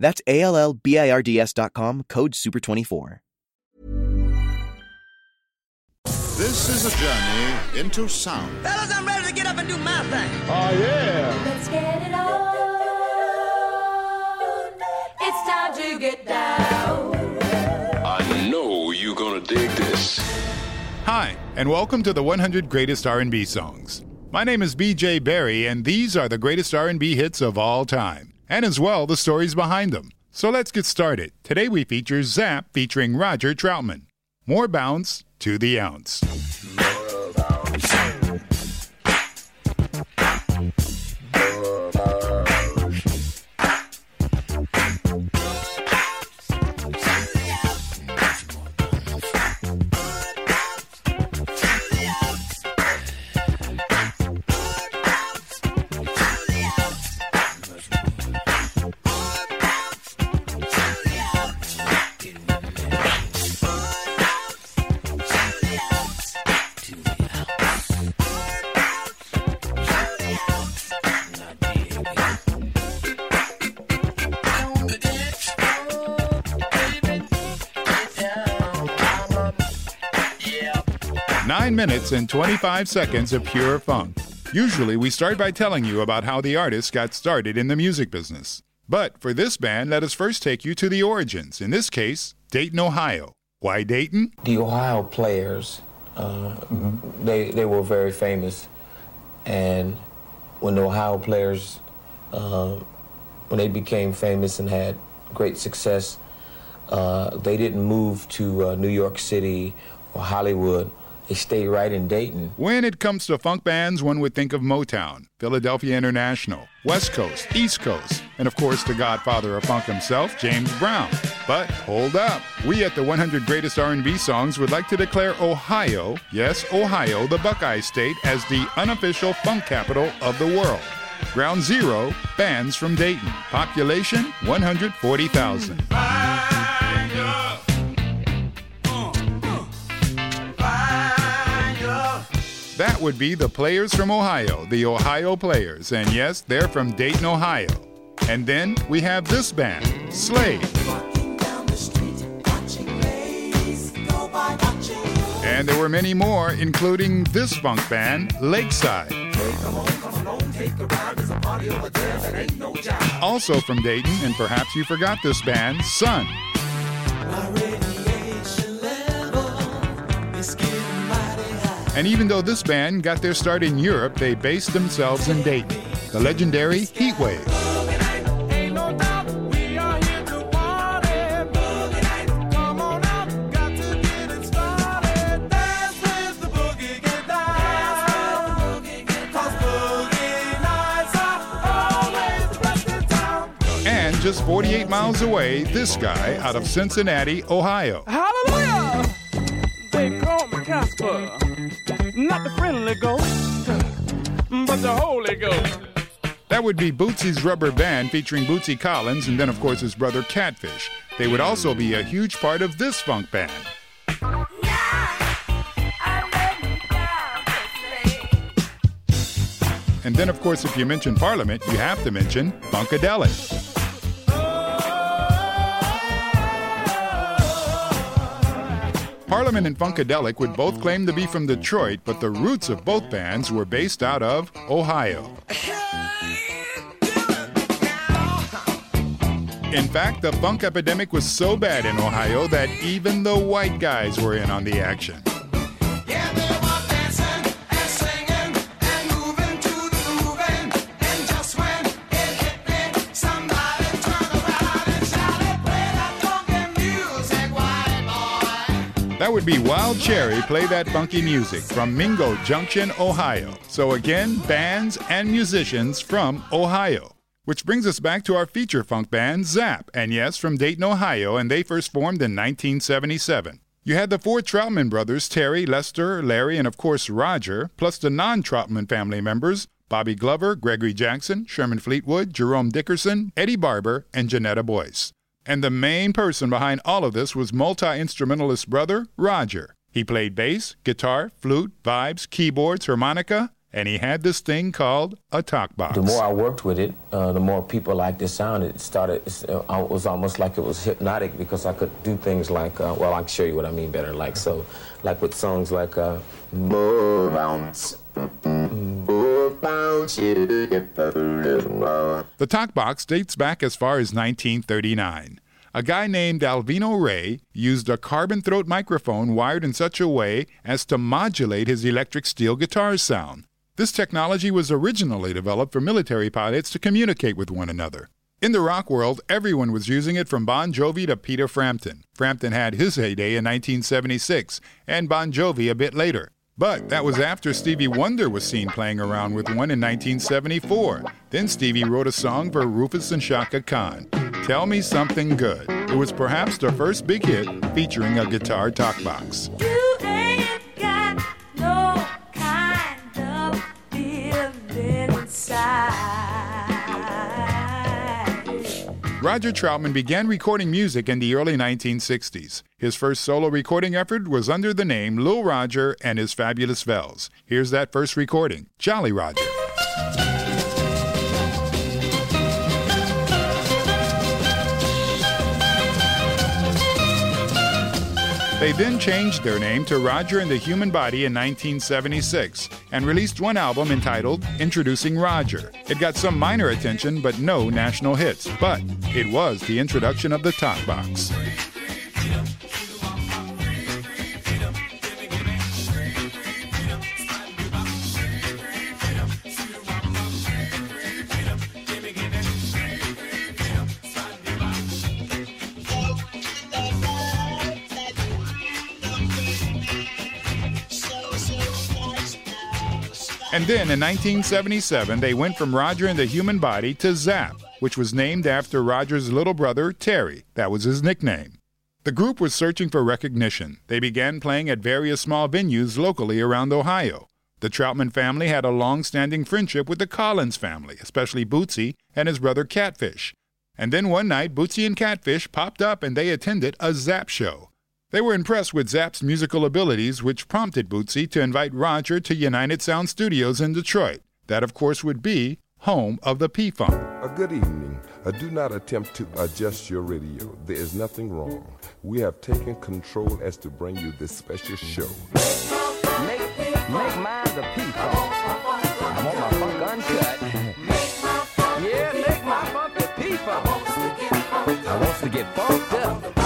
That's A L L B I R D S.com, code SUPER24. This is a journey into sound. Fellas, I'm ready to get up and do my thing. Oh, yeah. Let's get it on. It's time to get down. I know you're gonna dig this. Hi, and welcome to the 100 Greatest R&B Songs. My name is BJ Berry, and these are the greatest R&B hits of all time, and as well the stories behind them. So let's get started. Today we feature Zapp featuring Roger Troutman. More bounce to the ounce. Minutes and 25 seconds of pure funk. Usually, we start by telling you about how the artist got started in the music business. But for this band, let us first take you to the origins, in this case, Dayton, Ohio. Why Dayton? the Ohio players, uh, they they were very famous, and when the Ohio players, uh, when they became famous and had great success, uh, they didn't move to uh, New York City or Hollywood. They stayed right in Dayton. When it comes to funk bands, one would think of Motown, Philadelphia International, West Coast, East Coast, and of course the godfather of funk himself, James Brown. But hold up. We at the 100 Greatest R&B Songs would like to declare Ohio, yes, Ohio, the Buckeye State, as the unofficial funk capital of the world. Ground zero, bands from Dayton. Population, 140,000. Would be the players from Ohio, the Ohio Players. And yes, they're from Dayton, Ohio. And then we have this band, Slave. And there were many more, including this funk band, Lakeside. Also from Dayton, and perhaps you forgot this band, Sun. And even though this band got their start in Europe, they based themselves in Dayton. The legendary Heatwave. And just 48 miles away, this guy out of Cincinnati, Ohio. Hallelujah! They call me Casper, not the friendly ghost, but the Holy Ghost. That would be Bootsy's Rubber Band featuring Bootsy Collins and then, of course, his brother Catfish. They would also be a huge part of this funk band. And then, of course, if you mention Parliament, you have to mention Funkadelic. Parliament and Funkadelic would both claim to be from Detroit, but the roots of both bands were based out of Ohio. In fact, the funk epidemic was so bad in Ohio that even the white guys were in on the action. That would be Wild Cherry Play That Funky Music from Mingo Junction, Ohio. So again, bands and musicians from Ohio. Which brings us back to our feature funk band, Zapp, and yes, from Dayton, Ohio, and they first formed in 1977. You had the four Troutman brothers, Terry, Lester, Larry, and of course Roger, plus the non Troutman family members, Bobby Glover, Gregory Jackson, Sherman Fleetwood, Jerome Dickerson, Eddie Barber, and Janetta Boyce. And the main person behind all of this was multi instrumentalist brother, Roger. He played bass, guitar, flute, vibes, keyboards, harmonica, and he had this thing called a talk box. The more I worked with it, uh, the more people liked the sound. It started, uh, it was almost like it was hypnotic because I could do things like, uh, well, I can show you what I mean better. Like, so, like with songs like, uh, Bounce, Bounce, The talk box dates back as far as 1939 a guy named Alvino Rey used a carbon throat microphone wired in such a way as to modulate his electric steel guitar sound. This technology was originally developed for military pilots to communicate with one another. In the rock world, everyone was using it from Bon Jovi to Peter Frampton. Frampton had his heyday in 1976, and Bon Jovi a bit later. But that was after Stevie Wonder was seen playing around with one in 1974. Then Stevie wrote a song for Rufus and Chaka Khan, Tell Me Something Good. It was perhaps their first big hit featuring a guitar talk talkbox. Roger Troutman began recording music in the early 1960s. His first solo recording effort was under the name Lil Roger and his Fabulous Vels. Here's that first recording Jolly Roger. They then changed their name to Roger and the Human Body in 1976 and released one album entitled Introducing Roger. It got some minor attention but no national hits, but it was the introduction of the talk box. Then in 1977, they went from Roger and the Human Body to Zapp, which was named after Roger's little brother, Terry. That was his nickname. The group was searching for recognition. They began playing at various small venues locally around Ohio. The Troutman family had a long standing friendship with the Collins family, especially Bootsy and his brother Catfish. And then one night, Bootsy and Catfish popped up and they attended a Zapp show. They were impressed with Zapp's musical abilities, which prompted Bootsy to invite Roger to United Sound Studios in Detroit. That, of course, would be home of the P Funk. A good evening. Uh, do not attempt to adjust your radio. There is nothing wrong. We have taken control as to bring you this special show. Make, make mine the P Funk. I want my funk uncut. yeah, make my funk the P Funk. I want to get funked up.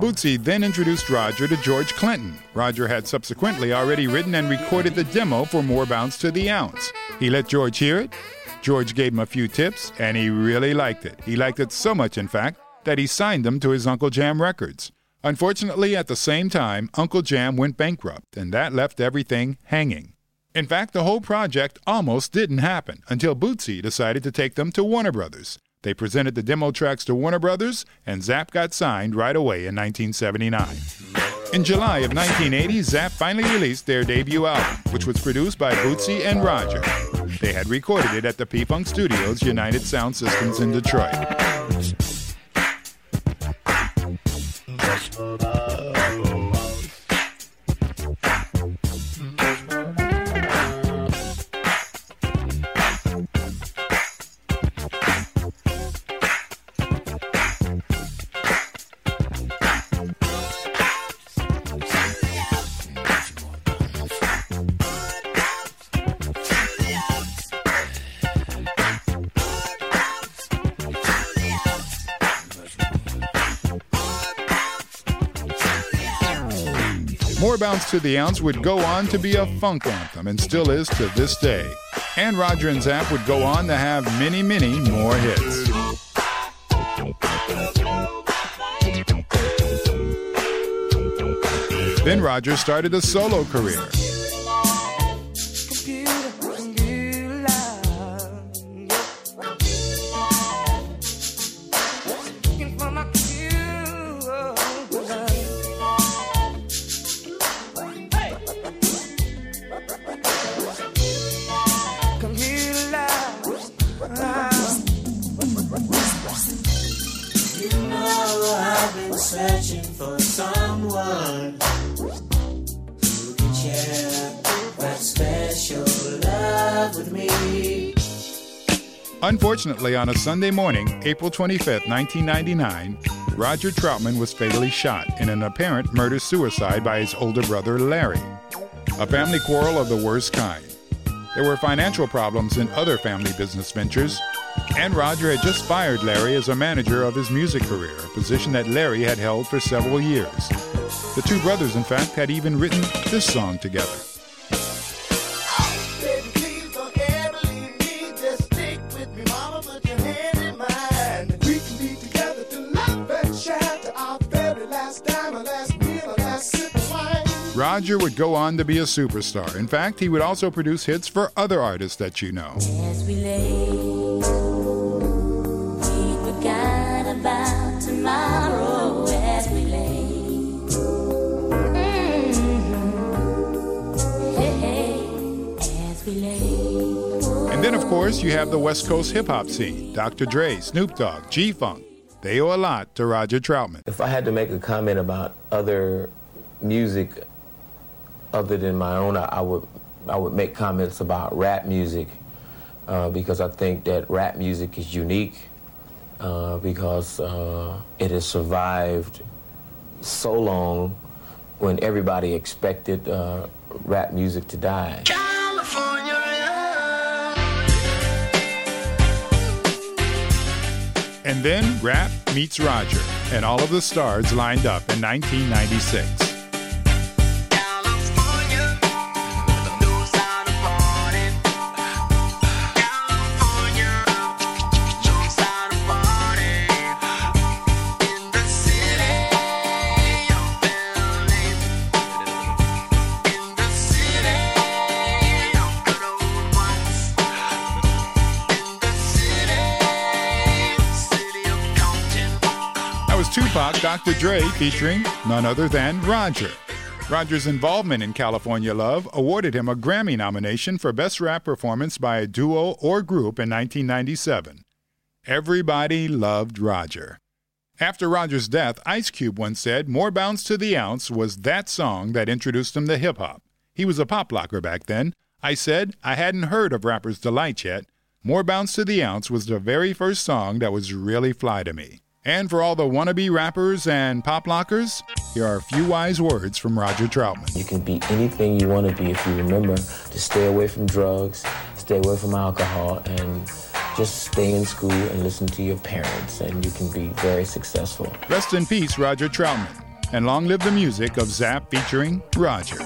Bootsy then introduced Roger to George Clinton. Roger had subsequently already written and recorded the demo for More Bounce to the Ounce. He let George hear it. George gave him a few tips, and he really liked it. He liked it so much, in fact, that he signed them to his Uncle Jam Records. Unfortunately, at the same time, Uncle Jam went bankrupt, and that left everything hanging. In fact, the whole project almost didn't happen until Bootsy decided to take them to Warner Brothers. They presented the demo tracks to Warner Brothers, and Zapp got signed right away in 1979. In July of 1980, Zapp finally released their debut album, which was produced by Bootsy and Roger. They had recorded it at the P Funk Studios, United Sound Systems in Detroit. More Bounce to the Ounce would go on to be a funk anthem and still is to this day. And Roger and Zapp would go on to have many, many more hits. Then Roger started a solo career. Unfortunately, on a Sunday morning, April 25, 1999, Roger Troutman was fatally shot in an apparent murder suicide by his older brother Larry. A family quarrel of the worst kind. There were financial problems in other family business ventures, and Roger had just fired Larry as a manager of his music career, a position that Larry had held for several years. The two brothers, in fact, had even written this song together. Roger would go on to be a superstar. In fact, he would also produce hits for other artists that you know. As we lay, we forgot about tomorrow as we lay. Mm-hmm. Hey, hey, as we lay. And then, of course, you have the West Coast hip hop scene Dr. Dre, Snoop Dogg, G Funk. They owe a lot to Roger Troutman. If I had to make a comment about other music other than my own, I, I would I would make comments about rap music uh, because I think that rap music is unique uh, because uh, it has survived so long when everybody expected uh, rap music to die. And then rap meets Roger, and all of the stars lined up in 1996. Dr. Dre featuring none other than Roger. Roger's involvement in California Love awarded him a Grammy nomination for Best Rap Performance by a Duo or Group in 1997. Everybody loved Roger. After Roger's death, Ice Cube once said More Bounce to the Ounce was that song that introduced him to hip hop. He was a pop locker back then. I said I hadn't heard of Rapper's Delight yet. More Bounce to the Ounce was the very first song that was really fly to me. And for all the wannabe rappers and pop lockers, here are a few wise words from Roger Troutman. You can be anything you want to be if you remember to stay away from drugs, stay away from alcohol, and just stay in school and listen to your parents, and you can be very successful. Rest in peace, Roger Troutman. And long live the music of Zapp featuring Roger.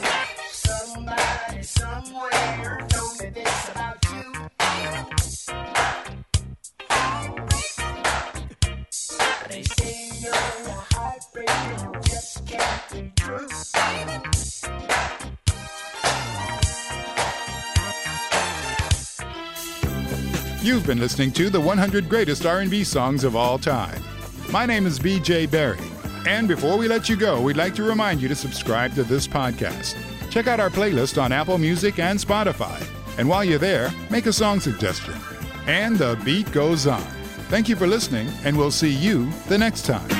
You've been listening to the 100 greatest R&B songs of all time. My name is BJ Barry, and before we let you go, we'd like to remind you to subscribe to this podcast. Check out our playlist on Apple Music and Spotify. And while you're there, make a song suggestion. And the beat goes on. Thank you for listening, and we'll see you the next time.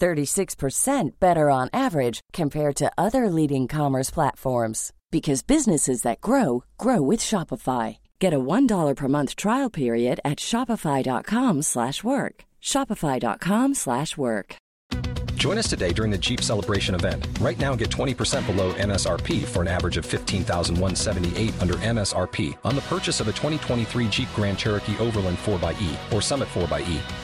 36% better on average compared to other leading commerce platforms Because businesses that grow grow with Shopify. Get a $1 per month trial period at shopify.com slash work. Shopify.com slash work. Join us today during the Jeep Celebration event. Right now, get 20% below MSRP for an average of 15178 under MSRP on the purchase of a 2023 Jeep Grand Cherokee Overland 4xE or Summit 4xE.